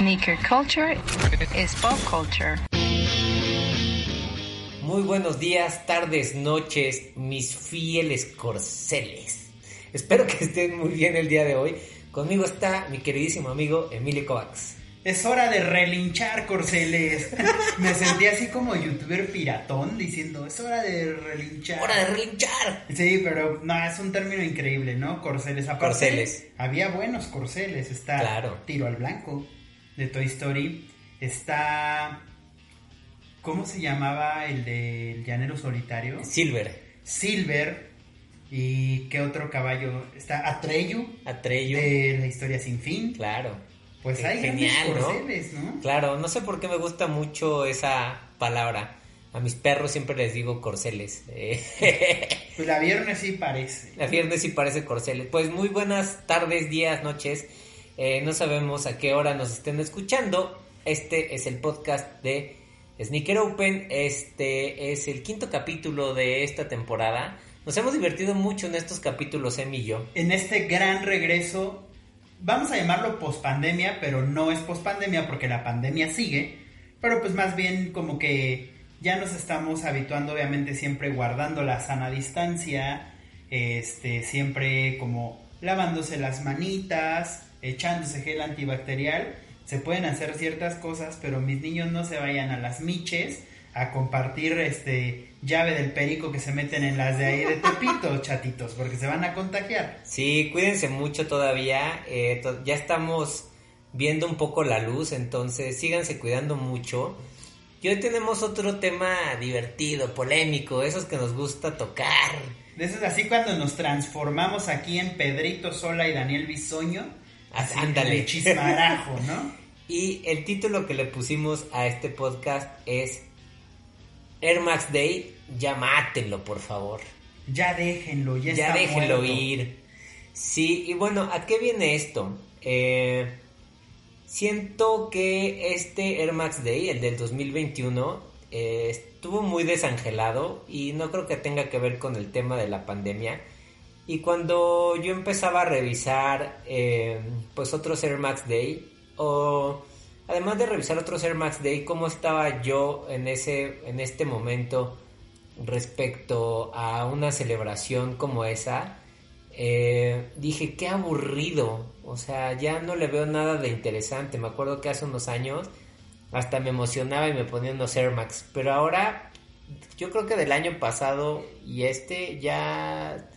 Sneaker culture is pop culture. Muy buenos días, tardes, noches, mis fieles corceles. Espero que estén muy bien el día de hoy. Conmigo está mi queridísimo amigo Emilio Kovacs. Es hora de relinchar, corceles. Me sentí así como youtuber piratón diciendo, es hora de relinchar. ¡Hora de relinchar! Sí, pero no, es un término increíble, ¿no? Corceles. Aparte, Corceles. Había buenos corceles. Está Claro. Tiro al Blanco de Toy Story. Está... ¿Cómo se llamaba el del llanero solitario? Silver, Silver. ¿Y qué otro caballo? Está Atreyu Atreyu. de La Historia Sin Fin. Claro. Pues hay genial, corceles, ¿no? Claro, no sé por qué me gusta mucho esa palabra. A mis perros siempre les digo corceles. Eh, Pues la viernes sí parece. La viernes sí parece corceles. Pues muy buenas tardes, días, noches. Eh, no sabemos a qué hora nos estén escuchando. Este es el podcast de Sneaker Open. Este es el quinto capítulo de esta temporada. Nos hemos divertido mucho en estos capítulos, Em y yo. En este gran regreso, vamos a llamarlo pospandemia, pero no es pospandemia porque la pandemia sigue. Pero pues más bien como que ya nos estamos habituando, obviamente siempre guardando la sana distancia, este, siempre como lavándose las manitas, echándose gel antibacterial. Se pueden hacer ciertas cosas, pero mis niños no se vayan a las miches a compartir este llave del perico que se meten en las de ahí de Tepito, chatitos, porque se van a contagiar. Sí, cuídense mucho todavía. eh, to- ya estamos viendo un poco la luz, entonces síganse cuidando mucho. Y hoy tenemos otro tema divertido, polémico, esos que nos gusta tocar. Eso es así cuando nos transformamos aquí en Pedrito Sola y Daniel Bisoño. Así Ándale. chismarajo, ¿no? Y el título que le pusimos a este podcast es Air Max Day, ya mátenlo, por favor. Ya déjenlo, ya, Ya, está déjenlo muerto. ir. Sí, y bueno, ¿a qué viene esto? Eh, siento que este Air Max Day, el del 2021, eh, estuvo muy desangelado y no creo que tenga que ver con el tema de la pandemia. Y cuando yo empezaba a revisar eh, pues otros Air Max Day, o además de revisar otros Air Max Day, cómo estaba yo en ese, en este momento respecto a una celebración como esa, eh, dije, qué aburrido, o sea, ya no le veo nada de interesante. Me acuerdo que hace unos años hasta me emocionaba y me ponía unos Air Max, pero ahora yo creo que del año pasado y este ya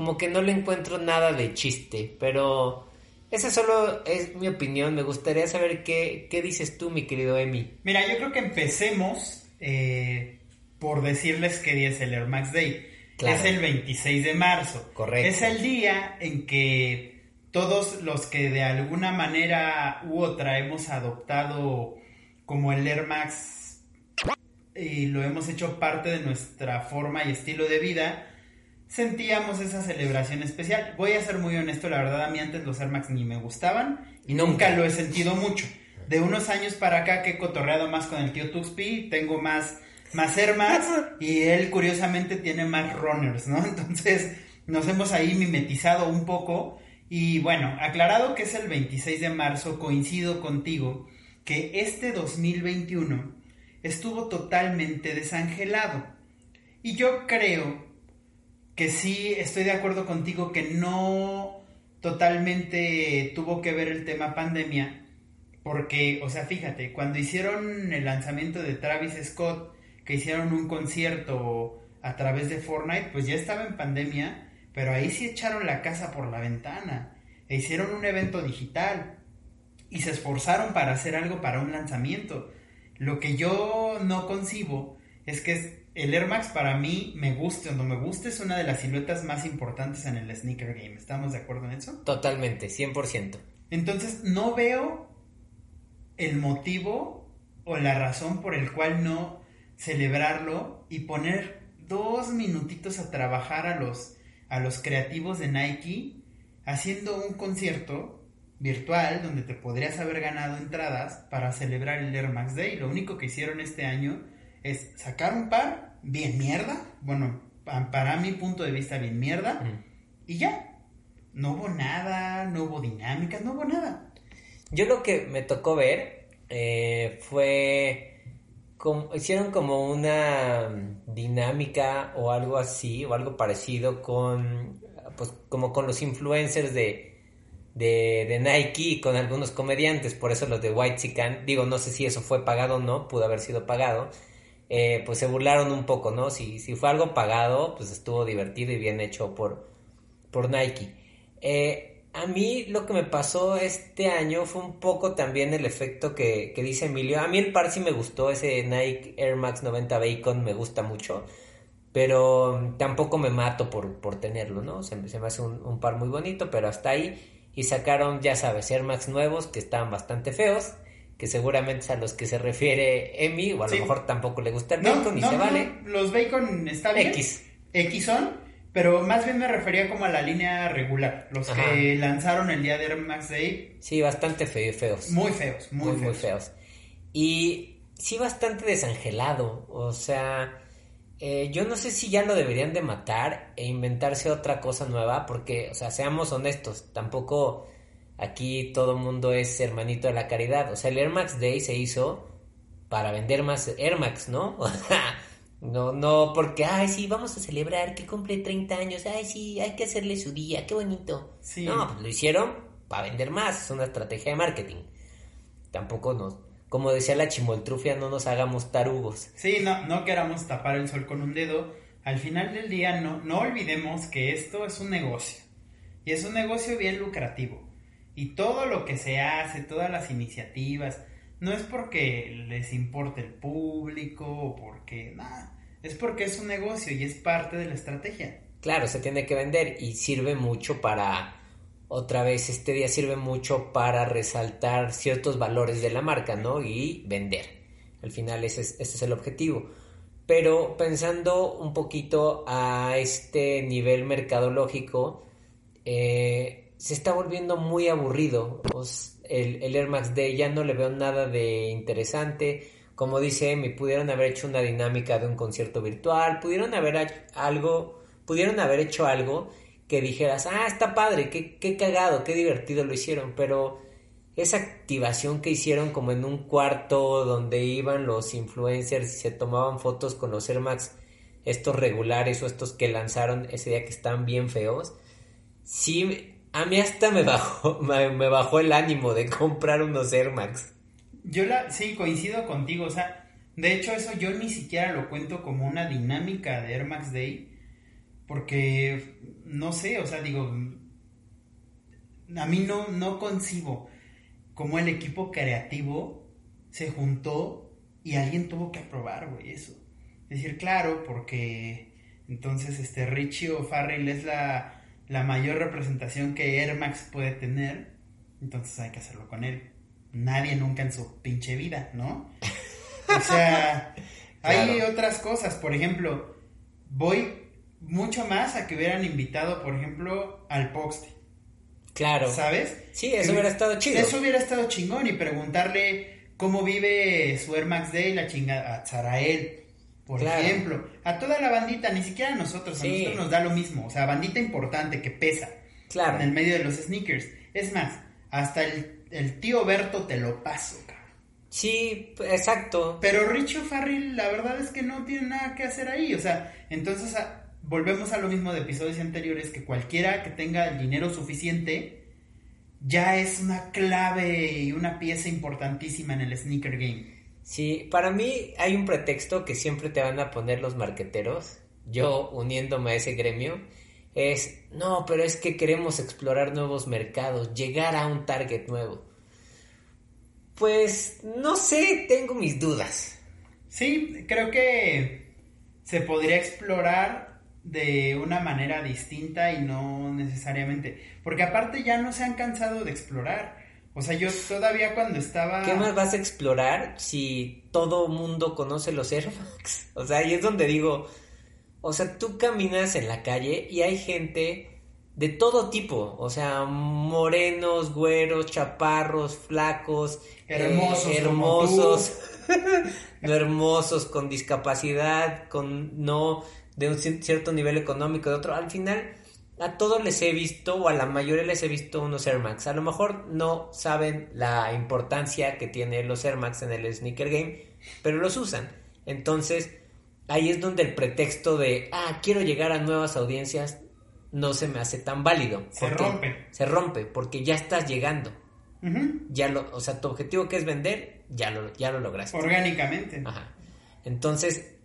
como que no le encuentro nada de chiste, pero esa solo es mi opinión. Me gustaría saber qué, qué dices tú, mi querido Emi. Mira, yo creo que empecemos eh, por decirles qué día es el Air Max Day. Claro. Es el 26 de marzo. Correcto. Es el día en que todos los que de alguna manera u otra hemos adoptado como el Air Max y lo hemos hecho parte de nuestra forma y estilo de vida, sentíamos esa celebración especial. Voy a ser muy honesto, la verdad a mí antes los Air Max ni me gustaban y Nunca. nunca lo he sentido mucho. De unos años para acá que he cotorreado más con el tío Tuxpi, tengo más, más Air Max y él curiosamente tiene más runners, ¿no? Entonces nos hemos ahí mimetizado un poco y bueno, aclarado que es el 26 de marzo, coincido contigo que este 2021 estuvo totalmente desangelado. Y yo creo que sí estoy de acuerdo contigo que no totalmente tuvo que ver el tema pandemia, porque, o sea, fíjate, cuando hicieron el lanzamiento de Travis Scott, que hicieron un concierto a través de Fortnite, pues ya estaba en pandemia, pero ahí sí echaron la casa por la ventana, e hicieron un evento digital y se esforzaron para hacer algo para un lanzamiento. Lo que yo no concibo es que el Air Max para mí me guste o no me guste es una de las siluetas más importantes en el sneaker game. ¿Estamos de acuerdo en eso? Totalmente, 100%. Entonces no veo el motivo o la razón por el cual no celebrarlo y poner dos minutitos a trabajar a los, a los creativos de Nike haciendo un concierto virtual donde te podrías haber ganado entradas para celebrar el Air Max Day. Lo único que hicieron este año es sacar un par bien mierda, bueno, pa- para mi punto de vista bien mierda, Mm. y ya. No hubo nada, no hubo dinámicas, no hubo nada. yo lo que me tocó ver eh, fue, como, hicieron como una dinámica o algo así, o algo parecido con, pues como con los influencers de, de, de Nike y con algunos comediantes, por eso los de White Chican, digo, no sé si eso fue pagado o no, pudo haber sido pagado, eh, pues se burlaron un poco, ¿no? Si, si fue algo pagado, pues estuvo divertido y bien hecho por, por Nike. Eh, a mí lo que me pasó este año fue un poco también el efecto que, dice Emilio. A mí el par sí me gustó, ese Nike Air Max 90 Bacon me gusta mucho, pero tampoco me mato por, por tenerlo, ¿no? Se, se me hace un, un, par muy bonito, pero hasta ahí. Y sacaron, ya sabes, Air Max nuevos que estaban bastante feos, que seguramente es a los que se refiere Emi, o a lo mejor tampoco le gusta el no, bacon y no, se no, vale. Los bacon está bien. X. X son, pero más bien me refería como a la línea regular. Los Ajá. que lanzaron el día de Air Max Day. Sí, bastante feo, feos. Muy feos, muy, muy, feos. muy feos. Y sí, bastante desangelado. O sea, eh, yo no sé si ya lo deberían de matar e inventarse otra cosa nueva, porque, o sea, seamos honestos, tampoco aquí todo mundo es hermanito de la caridad. O sea, el Air Max Day se hizo para vender más Air Max, ¿no? no, no, porque, ay, sí, vamos a celebrar que cumple 30 años, ay, sí, hay que hacerle su día, qué bonito. Sí. No, pues lo hicieron para vender más, es una estrategia de marketing. Tampoco nos, como decía la chimoltrufia, no nos hagamos tarugos. Sí, no, no queramos tapar el sol con un dedo. Al final del día, no, no olvidemos que esto es un negocio. Y es un negocio bien lucrativo. Y todo lo que se hace, todas las iniciativas, no es porque les importe el público o porque nada, es porque es un negocio y es parte de la estrategia. Claro, se tiene que vender y sirve mucho para, otra vez, este día sirve mucho para resaltar ciertos valores de la marca, ¿no? Y vender. Al final ese es, ese es el objetivo. Pero pensando un poquito a este nivel mercadológico, eh, se está volviendo muy aburrido. Pues, el, el, Air Max Day ya no le veo nada de interesante. Como dice me pudieron haber hecho una dinámica de un concierto virtual, pudieron haber algo, pudieron haber hecho algo que dijeras, ah, está padre, qué, qué cagado, qué divertido lo hicieron, pero esa activación que hicieron como en un cuarto donde iban los influencers y se tomaban fotos con los Air Max, estos regulares o estos que lanzaron ese día que están bien feos, sí a mí hasta me bajó, me, bajó el ánimo de comprar unos Air Max. Yo la, sí, coincido contigo, o sea, de hecho eso yo ni siquiera lo cuento como una dinámica de Air Max Day, porque, no sé, o sea, digo, a mí no, no concibo cómo el equipo creativo se juntó y alguien tuvo que aprobar, güey, eso. Es decir, claro, porque entonces este Richie o Farrell es la la mayor representación que Air Max puede tener, entonces hay que hacerlo con él. Nadie nunca en su pinche vida, ¿no? O sea, claro. hay otras cosas, por ejemplo, voy mucho más a que hubieran invitado, por ejemplo, al Poxte. Claro. ¿Sabes? Sí, eso que, hubiera estado chido. Eso hubiera estado chingón y preguntarle cómo vive su Air Max Day la chingada a Zarael por claro. ejemplo, a toda la bandita, ni siquiera a nosotros, sí. a nosotros nos da lo mismo, o sea, bandita importante que pesa claro. en el medio de los sneakers. Es más, hasta el, el tío Berto te lo paso, cabrón. Sí, exacto. Pero Richo Farrell, la verdad es que no tiene nada que hacer ahí, o sea, entonces a, volvemos a lo mismo de episodios anteriores, que cualquiera que tenga el dinero suficiente ya es una clave y una pieza importantísima en el sneaker game. Sí, para mí hay un pretexto que siempre te van a poner los marqueteros, yo uniéndome a ese gremio, es, no, pero es que queremos explorar nuevos mercados, llegar a un target nuevo. Pues, no sé, tengo mis dudas. Sí, creo que se podría explorar de una manera distinta y no necesariamente, porque aparte ya no se han cansado de explorar. O sea, yo todavía cuando estaba... ¿Qué más vas a explorar si todo mundo conoce los Air Max? O sea, ahí es donde digo, o sea, tú caminas en la calle y hay gente de todo tipo, o sea, morenos, güeros, chaparros, flacos, hermosos, eh, hermosos, no hermosos, con discapacidad, con no de un cierto nivel económico, de otro. Al final, a todos les he visto, o a la mayoría les he visto unos Air Max. A lo mejor no saben la importancia que tienen los Air Max en el sneaker game, pero los usan. Entonces, ahí es donde el pretexto de, ah, quiero llegar a nuevas audiencias, no se me hace tan válido. Se rompe. Se rompe, porque ya estás llegando. Ya lo, o sea, tu objetivo que es vender, ya lo, ya lo lograste. Orgánicamente. Ajá. Entonces,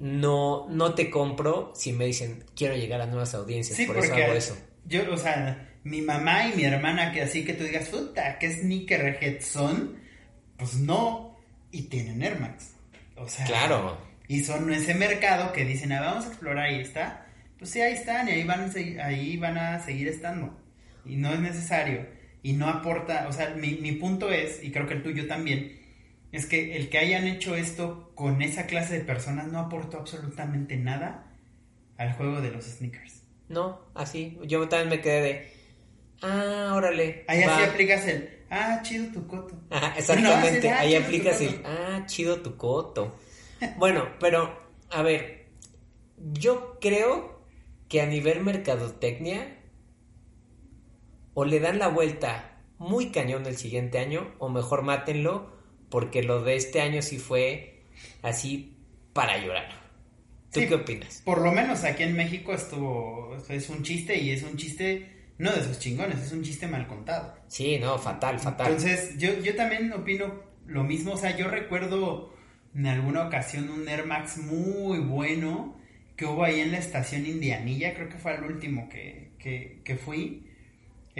no, no te compro si me dicen quiero llegar a nuevas audiencias. Sí, por eso hago eso. yo, o sea, mi mamá y mi hermana que así que tú digas, puta, ¿qué sneakerhead son? Pues no, y tienen Air Max. O sea, Claro. y son ese mercado que dicen, ah, vamos a explorar, ahí está. Pues sí, ahí están y ahí van, ahí van a seguir estando. Y no es necesario. Y no aporta, o sea, mi, mi punto es, y creo que el tuyo también, es que el que hayan hecho esto con esa clase de personas no aportó absolutamente nada al juego de los sneakers. No, así. Yo también me quedé de. Ah, órale. Ahí va". así aplicas el, ah, chido tu coto. Ajá, No, exactamente. así, ah, Ahí aplicas el. Ah, chido tu coto. Bueno, pero, a ver. Yo creo que a nivel mercadotecnia. O le dan la vuelta muy cañón el siguiente año. O mejor mátenlo. Porque lo de este año sí fue así para llorar. ¿Tú Sí. qué opinas? Por lo menos aquí en México estuvo, es un chiste y es un chiste, no de esos chingones, es un chiste mal contado. Sí, no, fatal, fatal. Entonces, yo, yo también opino lo mismo. O sea, yo recuerdo en alguna ocasión un Air Max muy bueno que hubo ahí en la estación Indianilla. Creo que fue el último que, que, que fui.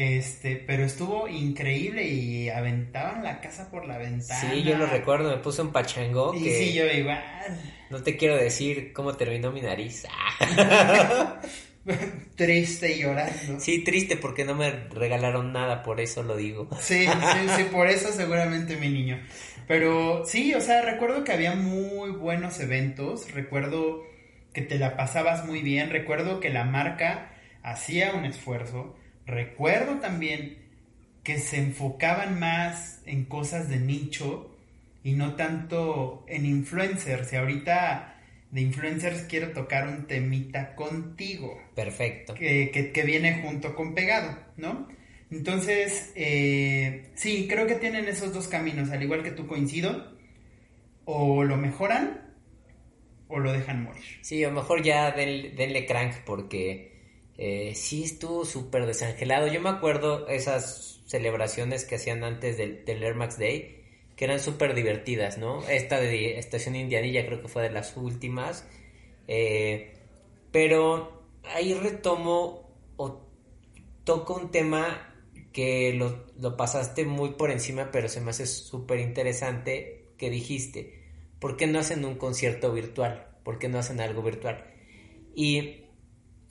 Este, pero estuvo increíble y aventaban la casa por la ventana. Sí, yo lo recuerdo, me puse un pachango Y que sí, yo igual. no te quiero decir cómo terminó mi nariz. Triste y llorando. Sí, triste porque no me regalaron nada, por eso lo digo. Sí, sí, sí, por eso seguramente mi niño. Pero sí, o sea, recuerdo que había muy buenos eventos, recuerdo que te la pasabas muy bien, recuerdo que la marca hacía un esfuerzo, recuerdo también que se enfocaban más en cosas de nicho y no tanto en influencers. Y ahorita de influencers quiero tocar un temita contigo Perfecto. que, que- que viene junto con pegado, ¿no? Entonces, eh, sí, creo que tienen esos dos caminos, al igual que tú coincido, o lo mejoran o lo dejan morir. Sí, a lo mejor ya den- denle crank porque eh, sí estuvo súper desangelado. Yo me acuerdo esas celebraciones que hacían antes del, del Air Max Day, que eran súper divertidas, ¿no? Esta de Estación Indianilla creo que fue de las últimas. Eh, pero ahí retomo o toco un tema que lo, lo pasaste muy por encima, pero se me hace súper interesante que dijiste. ¿Por qué no hacen un concierto virtual? ¿Por qué no hacen algo virtual? Y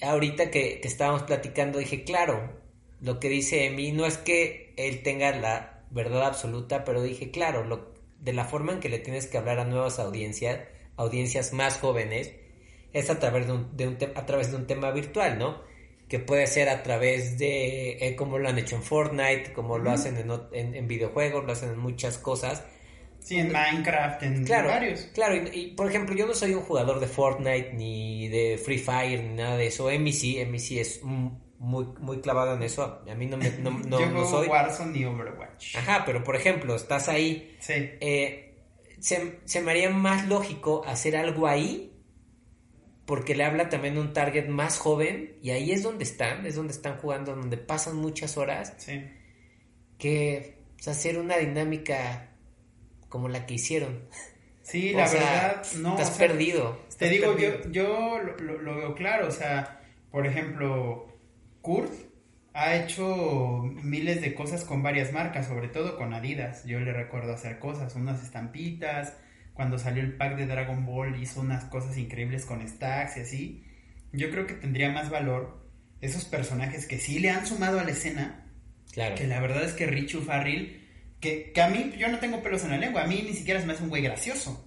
ahorita que, que estábamos platicando dije, claro, lo que dice Emi no es que él tenga la verdad absoluta, pero dije, claro, lo, de la forma en que le tienes que hablar a nuevas audiencias, audiencias más jóvenes, es a través de un, de un te- a través de un tema virtual, ¿no? Que puede ser a través de eh, como lo han hecho en Fortnite, como lo hacen en, en- en videojuegos, lo hacen en muchas cosas. Sí, en Minecraft, en Claro, varios. claro, y, y, por ejemplo, yo no soy un jugador de Fortnite ni de Free Fire ni nada de eso. Emi sí, Emi sí es muy, muy clavado en eso. A mí no me no, no- Yo no soy. Warzone y Overwatch. Ajá, pero por ejemplo, estás ahí. Sí, eh, se, se me haría más lógico hacer algo ahí porque le habla también a un target más joven y ahí es donde están, es donde están jugando, donde pasan muchas horas sí. que o sea, hacer una dinámica como la que hicieron. Sí, O la sea, verdad, no. Estás o sea, perdido. Te digo, perdido. yo, yo lo, lo- veo claro, o sea, por ejemplo, Kurt ha hecho miles de cosas con varias marcas, sobre todo con Adidas. Yo le recuerdo hacer cosas, unas estampitas, cuando salió el pack de Dragon Ball hizo unas cosas increíbles con stacks y así. Yo creo que tendría más valor esos personajes que sí le han sumado a la escena, Claro. que la verdad es que Richu Farril, que, que a mí yo no tengo pelos en la lengua, a mí ni siquiera se me hace un güey gracioso.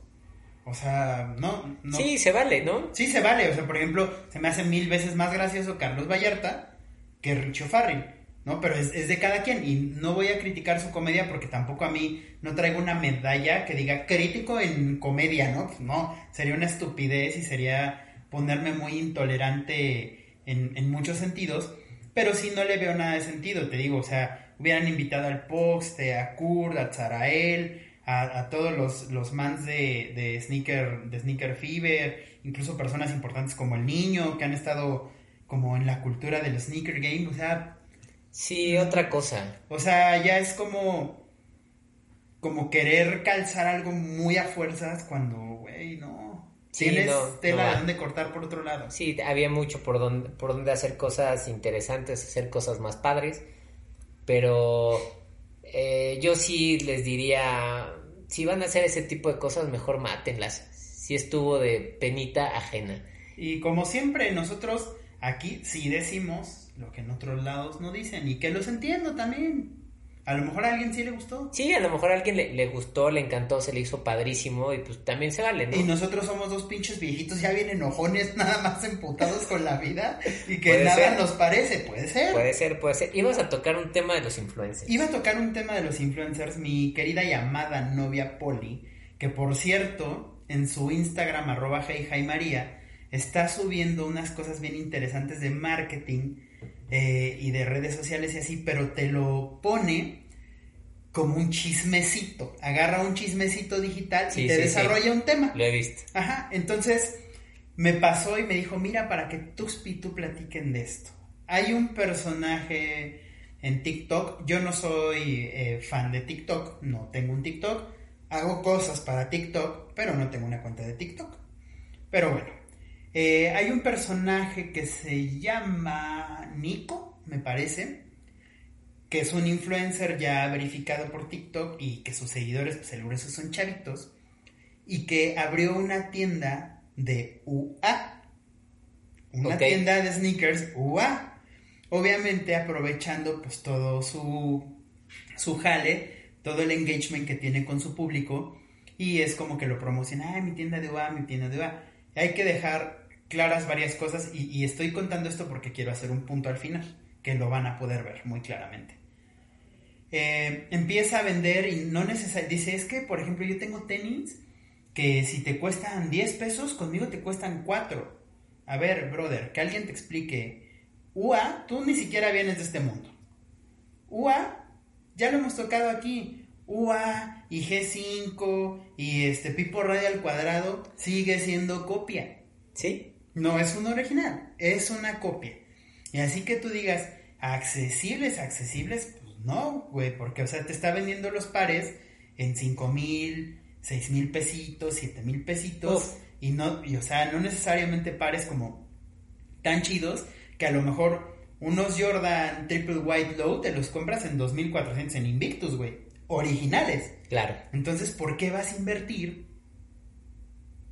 O sea, no, no, Sí, se vale, ¿no? Sí se vale, o sea, por ejemplo, se me hace mil veces más gracioso Carlos Vallarta que Richo Farrell, ¿no? Pero es, es de cada quien y no voy a criticar su comedia porque tampoco a mí no traigo una medalla que diga crítico en comedia, ¿no? Pues no, sería una estupidez y sería ponerme muy intolerante en, en muchos sentidos, pero sí no le veo nada de sentido, te digo, o sea, hubieran invitado al Poste, a Kurt, a Zarael, a, a todos los, los mans de, de, sneaker, de Sneaker Fever, incluso personas importantes como el niño, que han estado como en la cultura del sneaker game, o sea... Sí, otra cosa. O sea, ya es como... Como querer calzar algo muy a fuerzas cuando, güey, no. Sí, Tienes no, tela no de va. donde cortar por otro lado. Sí, había mucho por donde, por donde hacer cosas interesantes, hacer cosas más padres, pero eh, yo sí les diría, si van a hacer ese tipo de cosas, mejor mátenlas. Si estuvo de penita ajena. Y como siempre, nosotros aquí sí decimos lo que en otros lados no dicen. Y que los entiendo también. A lo mejor a alguien sí le gustó. Sí, a lo mejor a alguien le, le gustó, le encantó, se le hizo padrísimo y pues también se vale, ¿no? Y nosotros somos dos pinches viejitos ya bien enojones, nada más emputados con la vida. Y que nada ser. nos parece. Puede ser. Puede ser, puede ser. Ibas a tocar un tema de los influencers. Iba a tocar un tema de los influencers, mi querida y amada novia Poli, que por cierto, en su Instagram, arroba hey, hi, María, está subiendo unas cosas bien interesantes de marketing eh, y de redes sociales y así, pero te lo pone como un chismecito. Agarra un chismecito digital Sí, y te sí, desarrolla sí. un tema. Lo he visto. Ajá, entonces me pasó y me dijo, mira, para que Tuxpi y tú platiquen de esto. Hay un personaje en TikTok, yo no soy eh, fan de TikTok, no tengo un TikTok, hago cosas para TikTok, pero no tengo una cuenta de TikTok. Pero bueno, eh, hay un personaje que se llama Nico, me parece, que es un influencer ya verificado por TikTok y que sus seguidores, pues el grueso son chavitos, y que abrió una tienda de UA. Una tienda de sneakers UA. Obviamente aprovechando pues todo su, su jale, todo el engagement que tiene con su público. Y es como que lo promociona, ah, mi tienda de UA, mi tienda de UA. Hay que dejar claras varias cosas y, estoy contando esto porque quiero hacer un punto al final, que lo van a poder ver muy claramente. Eh, empieza a vender y no necesariamente, dice, es que por ejemplo yo tengo tenis que si te cuestan 10 pesos, conmigo te cuestan 4. A ver, brother, que alguien te explique. UA, tú ni siquiera vienes de este mundo. UA, ya lo hemos tocado aquí. UA y G5 y este Pipo Radio al cuadrado sigue siendo copia. ¿Sí? No es un original, es una copia. Y así que tú digas, accesibles, accesibles, pues no, güey, porque, o sea, te está vendiendo los pares en 5 mil, 6 mil pesitos, 7 mil pesitos, Uf. y no, y, o sea, no necesariamente pares como tan chidos que a lo mejor unos Jordan Triple White Low te los compras en 2400 en Invictus, güey, originales. Claro. Entonces, ¿por qué vas a invertir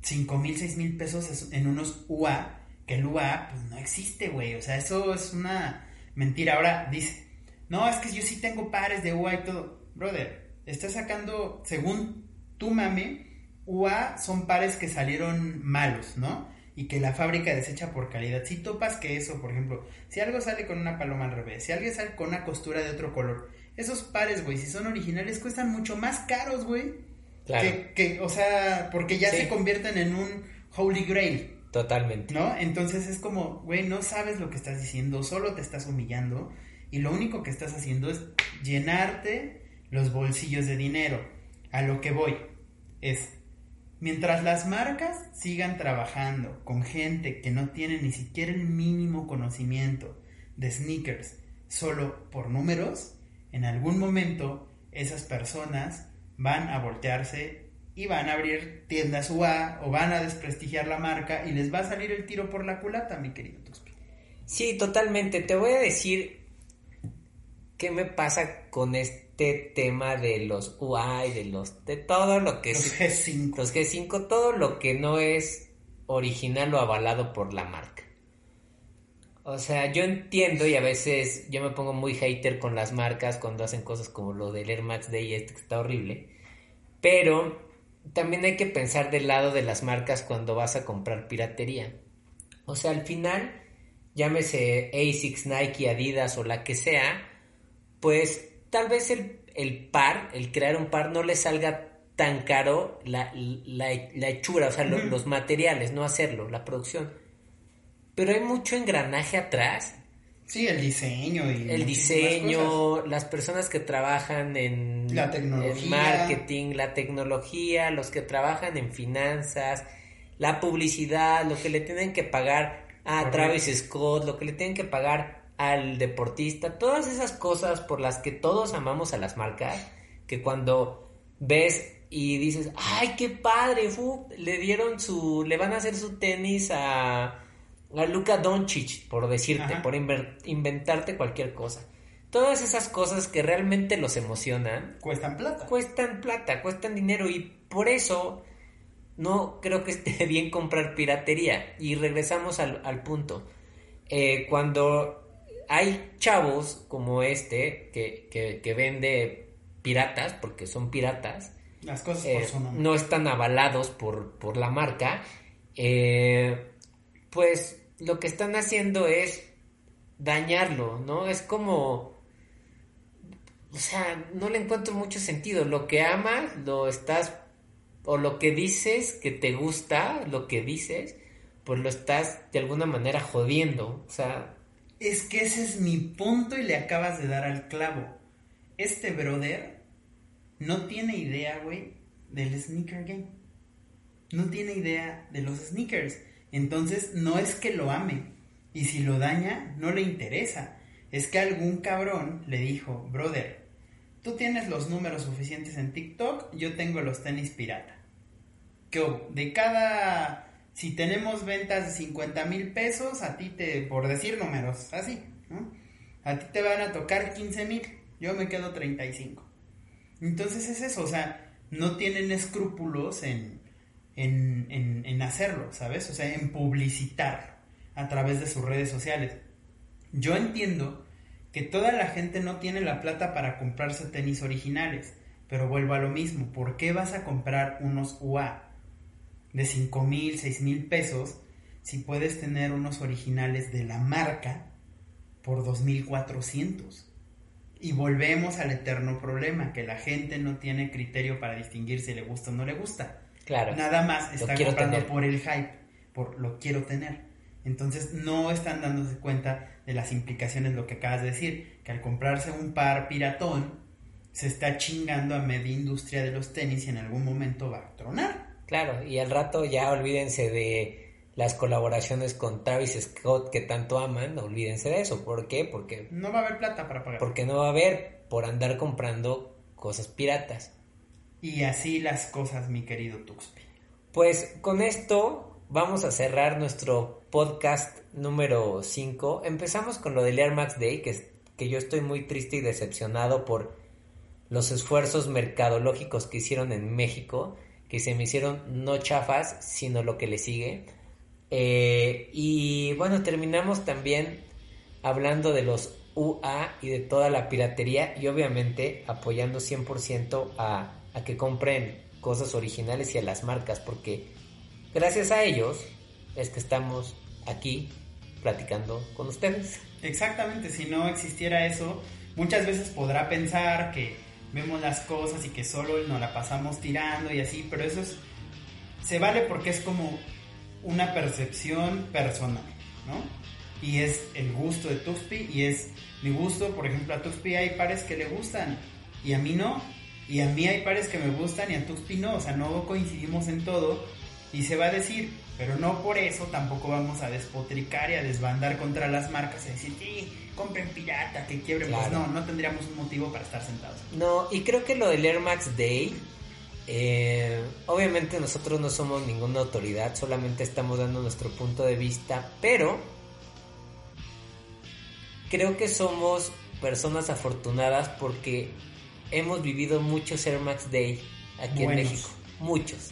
5 mil, 6 mil pesos en unos UA? Que el UA, pues no existe, güey. O sea, eso es una mentira. Ahora dice, no, es que yo sí tengo pares de UA y todo. Brother, estás sacando, según tu mame, UA son pares que salieron malos, ¿no? Y que la fábrica desecha por calidad. Si topas que eso, por ejemplo, si algo sale con una paloma al revés, si algo sale con una costura de otro color, esos pares, güey, si son originales, cuestan mucho más caros, güey. Claro. Que, que, o sea, porque ya Sí. se convierten en un holy grail, Totalmente. ¿no? Entonces es como, güey, no sabes lo que estás diciendo, solo te estás humillando y lo único que estás haciendo es llenarte los bolsillos de dinero. A lo que voy es, mientras las marcas sigan trabajando con gente que no tiene ni siquiera el mínimo conocimiento de sneakers solo por números, en algún momento esas personas van a voltearse y van a abrir tiendas UA o van a desprestigiar la marca y les va a salir el tiro por la culata, mi querido Tuxpi. Sí, totalmente. Te voy a decir qué me pasa con este tema de los UI, de los de todo lo que Los es G5. los G5, todo lo que no es original o avalado por la marca. O sea, yo entiendo y a veces yo me pongo muy hater con las marcas cuando hacen cosas como lo del Air Max Day este que está horrible. Pero también hay que pensar del lado de las marcas cuando vas a comprar piratería. O sea, al final, llámese ASICS, Nike, Adidas o la que sea, pues tal vez el, el par, el crear un par no le salga tan caro la, la, la hechura, o sea, lo- los materiales, no hacerlo, la producción. Pero hay mucho engranaje atrás. Sí, el diseño y El diseño, cosas. las personas que trabajan en, La tecnología. en marketing, la tecnología, los que trabajan en finanzas, la publicidad, lo que le tienen que pagar a Correcto. Travis Scott, lo que le tienen que pagar al deportista, todas esas cosas por las que todos amamos a las marcas, que cuando ves y dices, ay, qué padre, fu, le dieron su, le van a hacer su tenis a, a Luka Doncic, por decirte, Ajá. por inventarte cualquier cosa. Todas esas cosas que realmente los emocionan, Cuestan plata. cuestan plata, cuestan dinero y por eso no creo que esté bien comprar piratería. Y regresamos al, al punto. Eh, cuando hay chavos como este que, que- que vende piratas, porque son piratas, Las cosas eh, por su nombre. no están avalados por, por la marca, eh, pues lo que están haciendo es dañarlo, ¿no? Es como... O sea, no le encuentro mucho sentido. Lo que amas, lo estás... O lo que dices que te gusta, lo que dices, pues lo estás de alguna manera jodiendo. O sea, Es que ese es mi punto y le acabas de dar al clavo. Este brother no tiene idea, güey, del sneaker game. No tiene idea de los sneakers. Entonces no es que lo ame. Y si lo daña, no le interesa. Es que algún cabrón le dijo, brother, tú tienes los números suficientes en TikTok, yo tengo los tenis pirata. ¿Qué hubo? De cada... Si tenemos ventas de 50 mil pesos, a ti te, por decir números, así, ¿no? A ti te van a tocar 15 mil, yo me quedo 35. Entonces es eso, o sea, no tienen escrúpulos en, en, en, en hacerlo, ¿sabes? O sea, en publicitar a través de sus redes sociales. Yo entiendo que toda la gente no tiene la plata para comprarse tenis originales, pero vuelvo a lo mismo, ¿por qué vas a comprar unos UA de 5 mil, 6 mil pesos si puedes tener unos originales de la marca por 2.400? Y volvemos al eterno problema, que la gente no tiene criterio para distinguir si le gusta o no le gusta. Claro. Nada más Lo está quiero comprando tener. por el hype, por lo quiero tener. Entonces no están dándose cuenta de las implicaciones, lo que acabas de decir, que al comprarse un par piratón, se está chingando a media industria de los tenis y en algún momento va a tronar. Claro, y al rato ya olvídense de las colaboraciones con Travis Scott que tanto aman, olvídense de eso. ¿Por qué? Porque, No va a haber plata para pagar. porque no va a haber por andar comprando cosas piratas. Y así las cosas, mi querido Tuxpi. Pues con esto vamos a cerrar nuestro podcast número 5. Empezamos con lo del Air Max Day, que, que yo estoy muy triste y decepcionado por los esfuerzos mercadológicos que hicieron en México, que se me hicieron no chafas, sino lo que le sigue. Eh, y bueno, terminamos también hablando de los UA y de toda la piratería y obviamente apoyando 100% a, a que compren cosas originales y a las marcas, porque gracias a ellos es que estamos aquí platicando con ustedes. Exactamente, si no existiera eso, muchas veces podrá pensar que vemos las cosas y que solo nos la pasamos tirando y así, pero eso es, se vale porque es como una percepción personal, ¿no? Y es el gusto de Tuxpi y es mi gusto, por ejemplo, a Tuxpi hay pares que le gustan y a mí no, y a mí hay pares que me gustan y a Tuxpi no, o sea, no coincidimos en todo y se va a decir, pero no por eso tampoco vamos a despotricar y a desbandar contra las marcas y decir, sí, compren pirata, que quiebren. Pues Claro. no, no tendríamos un motivo para estar sentados. No, y creo que lo del Air Max Day, eh, obviamente nosotros no somos ninguna autoridad, solamente estamos dando nuestro punto de vista, pero creo que somos personas afortunadas porque hemos vivido muchos Air Max Day aquí Buenos. en México, muchos.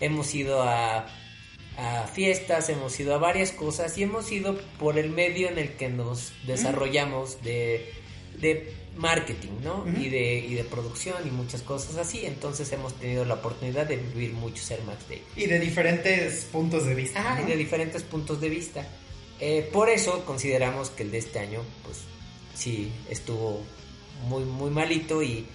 Hemos ido a, a fiestas, hemos ido a varias cosas y hemos ido por el medio en el que nos desarrollamos de, de marketing, ¿no? Y, de, y de producción y muchas cosas así. Entonces hemos tenido la oportunidad de vivir muchos Air Max Day. Y de diferentes puntos de vista. Ajá, ¿no? y de diferentes puntos de vista. Eh, por eso consideramos que el de este año, pues sí, estuvo muy, muy malito y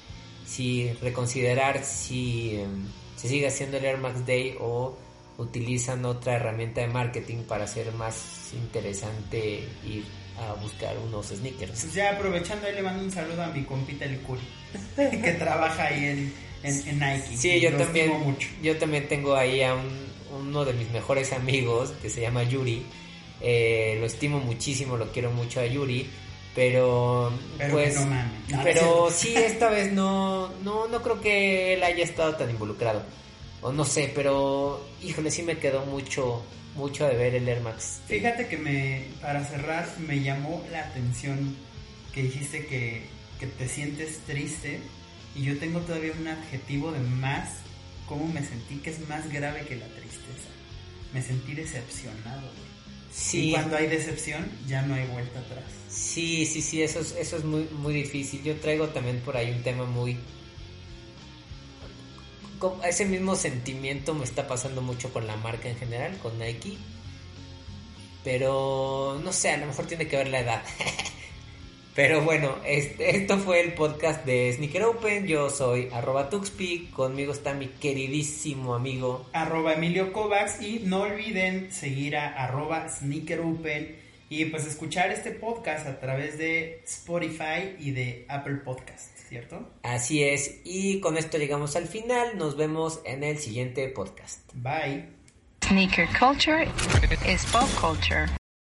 sí reconsiderar si em, se sigue haciendo el Air Max Day o utilizan otra herramienta de marketing para hacer más interesante ir a buscar unos sneakers. Pues ya aprovechando ahí le mando un saludo a mi compita el Curi, que trabaja ahí en, en, Nike. Sí, yo también, yo también tengo ahí a uno de mis mejores amigos que se llama Yuri. Eh, lo estimo muchísimo, lo quiero mucho a Yuri. Pero, pues, pero sí, esta vez no, no, no creo que él haya estado tan involucrado. O no sé, pero, híjole, sí me quedó mucho, mucho de ver el Air Max. Fíjate que me, para cerrar, me llamó la atención que dijiste que, que te sientes triste y yo tengo todavía un adjetivo de más, cómo me sentí que es más grave que la tristeza. Me sentí decepcionado. Sí. Y cuando hay decepción ya no hay vuelta atrás. Sí, sí, sí, eso es, eso es muy, muy difícil. Yo traigo también por ahí un tema muy... Ese mismo sentimiento me está pasando mucho con la marca en general, con Nike. Pero no sé, a lo mejor tiene que ver la edad. Pero bueno, este, esto fue el podcast de Sneaker Open. Yo soy arroba Tuxpi. Conmigo está mi queridísimo amigo arroba Emilio Kovacs. Y no olviden seguir a arroba Sneaker Open y pues escuchar este podcast a través de Spotify y de Apple Podcast, ¿cierto? Así es. Y con esto llegamos al final. Nos vemos en el siguiente podcast. Bye. Sneaker culture is pop culture.